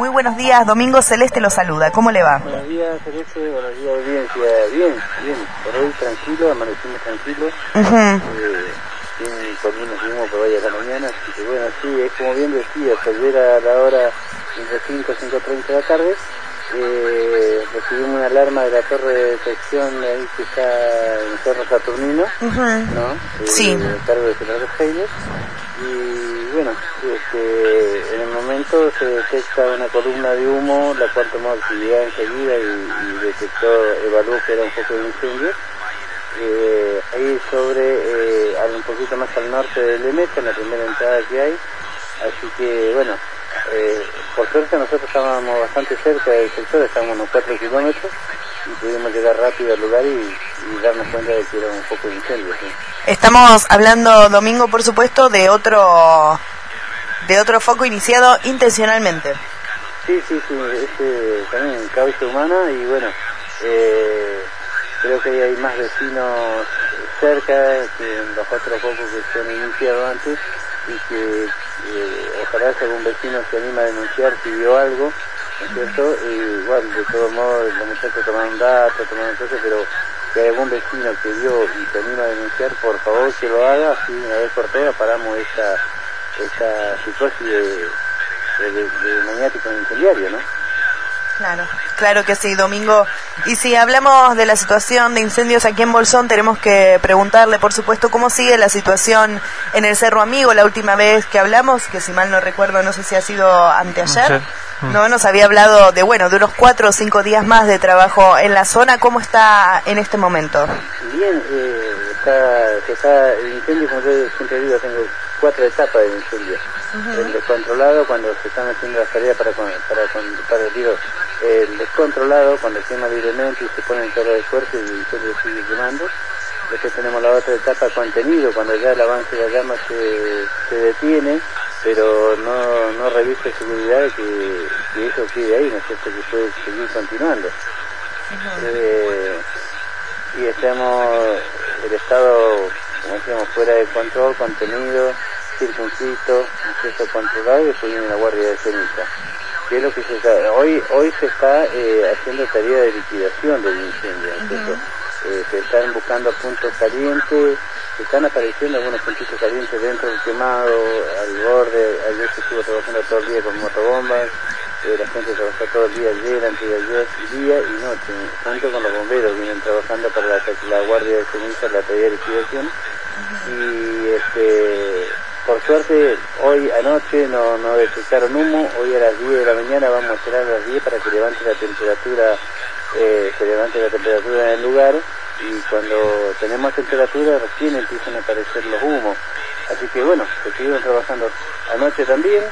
Muy buenos días, Domingo Celeste lo saluda. ¿Cómo le va? Buenos días, Celeste. Buenos días, audiencia. Bien, bien. Por hoy tranquilo, amanecimos tranquilos. eh, sin columnas de humo por hoy a la mañana. Así que bueno, sí, es como bien decía, ayer a la hora entre 5 y 5.30 de la tarde eh, recibimos una alarma de la torre de detección ahí que está en Cerro Saturnino, ¿no? Eh, Sí. A cargo de General Heiler. Y bueno, este, en el momento se detecta una columna de humo, la cual tomó actividad enseguida y, y detectó, evaluó que era un foco de incendio. Eh, ahí sobre, eh, un poquito más al norte del Lemeta, en la primera entrada que hay. Así que bueno, eh, por suerte nosotros estábamos bastante cerca del sector, estábamos unos 4 kilómetros y pudimos llegar rápido al lugar y, y darnos cuenta de que era un foco de incendio. ¿sí? Estamos hablando, Domingo, por supuesto, de otro de otro foco iniciado intencionalmente. Sí, sí, sí, es eh, también causa humana y bueno, eh, creo que hay más vecinos cerca que en los otros focos que se han iniciado antes y que eh, ojalá si algún vecino se anima a denunciar si vio algo, ¿no es cierto? Y igual, de todos modos, los muchachos tomaron datos, tomaron cosas, pero si hay algún vecino que vio y se anima a denunciar, por favor que lo haga, así una vez por todas paramos esta, esta psicosis de, de, de, de maniático incendiario, ¿no? Claro. Claro que sí, Domingo. Y si hablamos de la situación de incendios aquí en Bolsón, tenemos que preguntarle, por supuesto, cómo sigue la situación en el Cerro Amigo. La última vez que hablamos, que si mal no recuerdo, no sé si ha sido anteayer, Ayer. No nos había hablado de, bueno, de unos cuatro o cinco días más de trabajo en la zona. ¿Cómo está en este momento? Bien, eh, está, se está, el incendio, como yo siempre digo, tengo cuatro etapas de incendio. El descontrolado, cuando se están haciendo las tareas para, con- para, con- para digo, el descontrolado, cuando quema libremente y se pone en torno de fuerza y el incendio sigue quemando. Después tenemos la otra etapa contenido, cuando ya el avance de la llama se, se detiene, pero no, no revisa seguridad de que, que eso quede ahí, ¿no es cierto? Que puede seguir continuando. Eh, y estamos el estado como decíamos fuera de control contenido circunscrito acceso controlado y después viene la guardia de ceniza que es lo que se está hoy hoy se está eh, haciendo tarea de liquidación del incendio ¿no es cierto? Eh, se están buscando puntos calientes están apareciendo algunos puntitos calientes dentro del quemado al borde ayer se estuvo trabajando todo el día con motobombas eh, la gente trabajó todo el día ayer, antes de ayer, día y noche, junto con los bomberos, vienen trabajando para la, guardia de ceniza, la tarea de liquidación. Y este, por suerte, hoy anoche no, no detectaron humo, hoy a las 10 de la mañana vamos a esperar a las 10 para que levante la temperatura, eh, se levante la temperatura en el lugar y cuando tenemos temperatura recién empiezan a aparecer los humos. Así que bueno, se siguieron trabajando anoche también,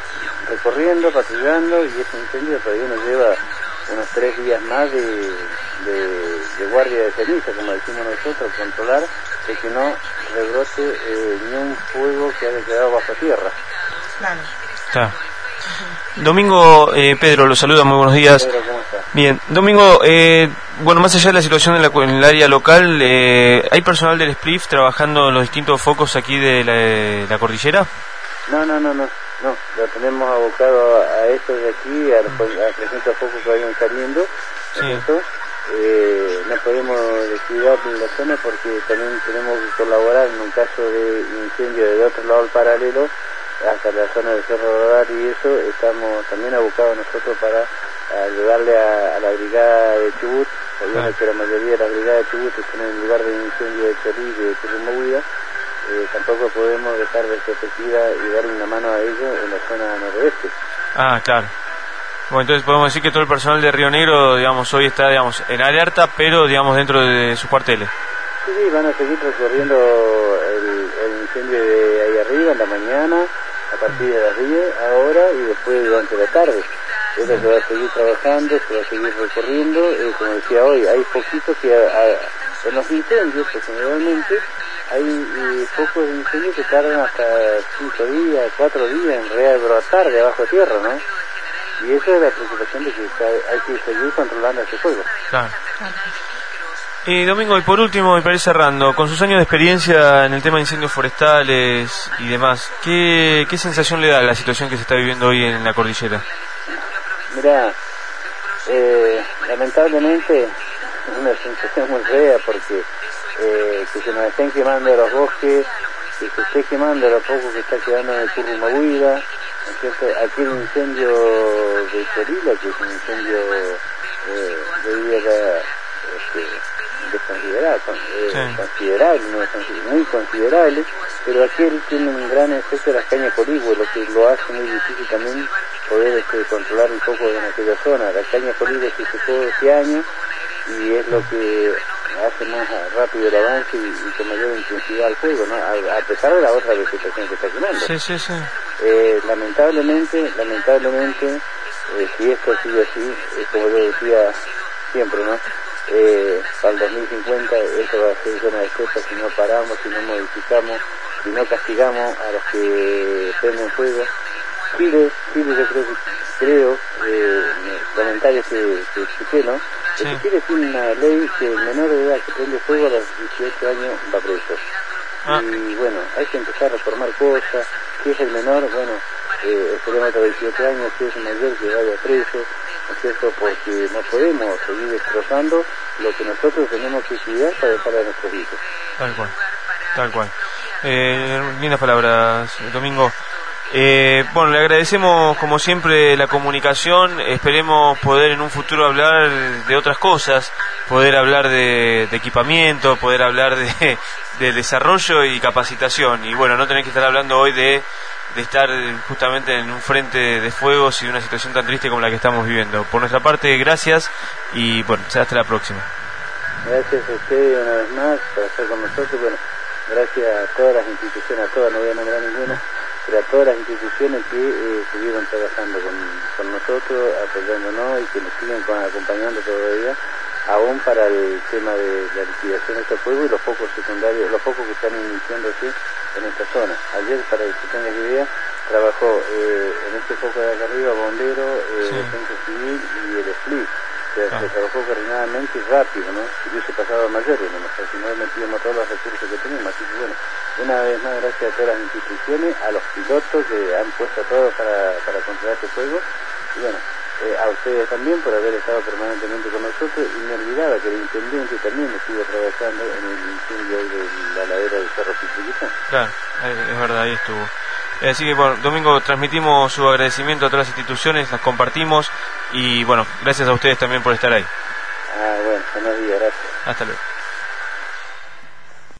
recorriendo, patrullando y ese incendio todavía nos lleva unos tres días más de, de, de guardia de ceniza, como decimos nosotros, controlar de que no rebrote eh, ni un fuego que haya quedado bajo tierra. Claro. Está. Domingo, eh, Pedro, lo saluda, muy buenos días. Pedro, ¿cómo está? Bien, Domingo, eh, bueno, más allá de la situación en, la, en el área local, eh, ¿hay personal del SPLIF trabajando en los distintos focos aquí de la, de la cordillera? No, no, no, no, no, lo tenemos abocado a, a esto de aquí, a los, a 300 focos que vayan saliendo, ¿no es Sí. Eh, no podemos descuidar la zona porque también tenemos que colaborar en un caso de incendio del otro lado del paralelo, hasta la zona del Cerro Rodar y eso, estamos también abocados nosotros para ayudarle a, a la brigada de Chubut, sabiendo Claro. que la mayoría de las brigadas de Chubut están en el lugar de incendio de Cholí y de Currumahuida, eh, tampoco podemos dejar de perspectiva y darle una mano a ellos en la zona noroeste. Ah, claro. Bueno, entonces podemos decir que todo el personal de Río Negro, digamos, hoy está, digamos, en alerta, pero, digamos, dentro de sus cuarteles. Sí, sí, van a seguir recorriendo el, el incendio de ahí arriba en la mañana, a partir de las 10 ahora y después durante la tarde. Eso se va a seguir trabajando, se va a seguir recorriendo, eh, como decía hoy, hay poquitos que a- a- en los incendios, pues generalmente hay eh, pocos incendios que tardan hasta 5 días, 4 días en rebrotar de abajo tierra, ¿no? Y esa es la preocupación de que hay que seguir controlando ese fuego. Claro. Domingo, y por último, y para ir cerrando, con sus años de experiencia en el tema de incendios forestales y demás, ¿qué, qué sensación le da la situación que se está viviendo hoy en la cordillera? Mira, eh, lamentablemente es una sensación muy fea porque eh, que se nos estén quemando los bosques, que se esté quemando lo poco que está quedando en el Currumahuida, ¿no es cierto? Aquí el incendio de Chorila, que es un incendio eh, de vida este, desconsiderable, eh, considerable, no, muy considerable, pero aquí él tiene un gran efecto de las cañas coligüe, lo que lo hace muy difícil también poder este, controlar un poco en aquella zona. La caña coligüe se secó este año y es lo que hace más rápido el avance y, con mayor intensidad al fuego, ¿no? A, pesar de la otra vegetación que está quemando. Sí, sí, sí. Eh, lamentablemente, lamentablemente, eh, si esto sigue así, como yo decía siempre, ¿no? Eh, para el 2050 esto va a ser zona de si no paramos, si no modificamos, si no castigamos a los que prenden fuego. Chile, Chile yo creo que, creo, eh, comentarios que, que escuché, ¿no? Sí. Chile tiene una ley que el menor de edad que prende fuego a los 18 años va preso. Ah. Y bueno, hay que empezar a reformar cosas. Si es el menor, bueno, eh, esperemos a 18 años, si es el mayor que vaya preso, ¿no es cierto? Porque no podemos seguir destrozando lo que nosotros tenemos que cuidar para dejar a nuestros hijos. Tal cual, tal cual. Eh, lindas palabras, Domingo. Eh, bueno, le agradecemos como siempre la comunicación, esperemos poder en un futuro hablar de otras cosas, poder hablar de, equipamiento, poder hablar de, desarrollo y capacitación. Y bueno, no tener que estar hablando hoy de, de estar justamente en un frente de fuegos y una situación tan triste como la que estamos viviendo. Por nuestra parte, gracias y bueno, hasta la próxima. Gracias a usted una vez más por estar con nosotros. Bueno, gracias a todas las instituciones, a todas, no voy a nombrar ninguna a todas las instituciones que eh, estuvieron trabajando con, con, nosotros, apoyándonos y que nos siguen acompañando todavía, aún para el tema de la liquidación de estos fuegos y los focos secundarios, los focos que están iniciándose en esta zona. Ayer, para que tengas idea, trabajó eh, en este foco de acá arriba Bombero, eh, Centro Civil y el SPLIT se, ah. se, trabajó coordinadamente y rápido, ¿no? Si hubiese pasado a mayores, ¿no? al final metíamos todos los recursos que tenemos. Así que bueno, una vez más gracias a todas las instituciones, a los pilotos que han puesto todo para, para controlar este juego. Y bueno, eh, a ustedes también por haber estado permanentemente con nosotros y me olvidaba que el intendente también estuvo trabajando en el incendio de la ladera del Cerro Pichiquitán. Claro, es verdad, ahí estuvo. Así que, bueno, Domingo, transmitimos su agradecimiento a todas las instituciones, las compartimos y, bueno, gracias a ustedes también por estar ahí. Ah, bueno, buenos días, gracias. Hasta luego.